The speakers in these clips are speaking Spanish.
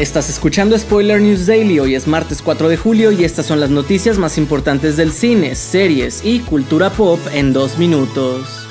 Estás escuchando Spoiler News Daily, hoy es martes 4 de julio y estas son las noticias más importantes del cine, series y cultura pop en dos minutos.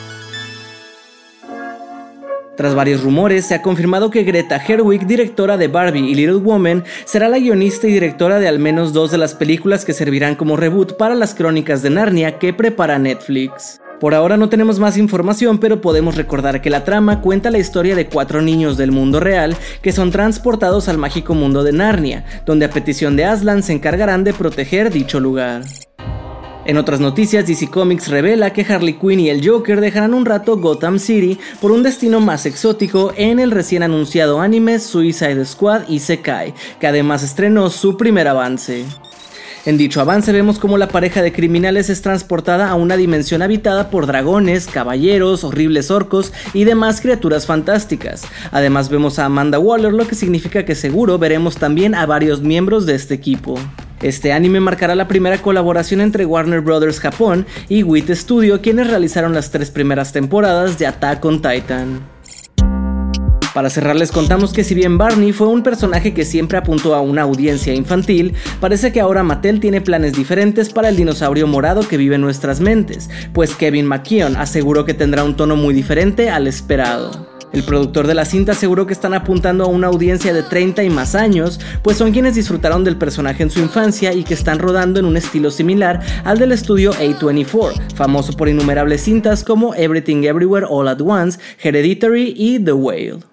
Tras varios rumores, se ha confirmado que Greta Gerwig, directora de Barbie y Little Woman, será la guionista y directora de al menos dos de las películas que servirán como reboot para las crónicas de Narnia que prepara Netflix. Por ahora no tenemos más información, pero podemos recordar que la trama cuenta la historia de cuatro niños del mundo real que son transportados al mágico mundo de Narnia, donde a petición de Aslan se encargarán de proteger dicho lugar. En otras noticias, DC Comics revela que Harley Quinn y el Joker dejarán un rato Gotham City por un destino más exótico en el recién anunciado anime Suicide Squad y Sekai, que además estrenó su primer avance. En dicho avance vemos cómo la pareja de criminales es transportada a una dimensión habitada por dragones, caballeros, horribles orcos y demás criaturas fantásticas. Además vemos a Amanda Waller, lo que significa que seguro veremos también a varios miembros de este equipo. Este anime marcará la primera colaboración entre Warner Bros. Japón y WIT Studio, quienes realizaron las tres primeras temporadas de Attack on Titan. Para cerrar les contamos que si bien Barney fue un personaje que siempre apuntó a una audiencia infantil, parece que ahora Mattel tiene planes diferentes para el dinosaurio morado que vive en nuestras mentes, pues Kevin McKeon aseguró que tendrá un tono muy diferente al esperado. El productor de la cinta aseguró que están apuntando a una audiencia de 30 y más años, pues son quienes disfrutaron del personaje en su infancia y que están rodando en un estilo similar al del estudio A24, famoso por innumerables cintas como Everything Everywhere All at Once, Hereditary y The Whale.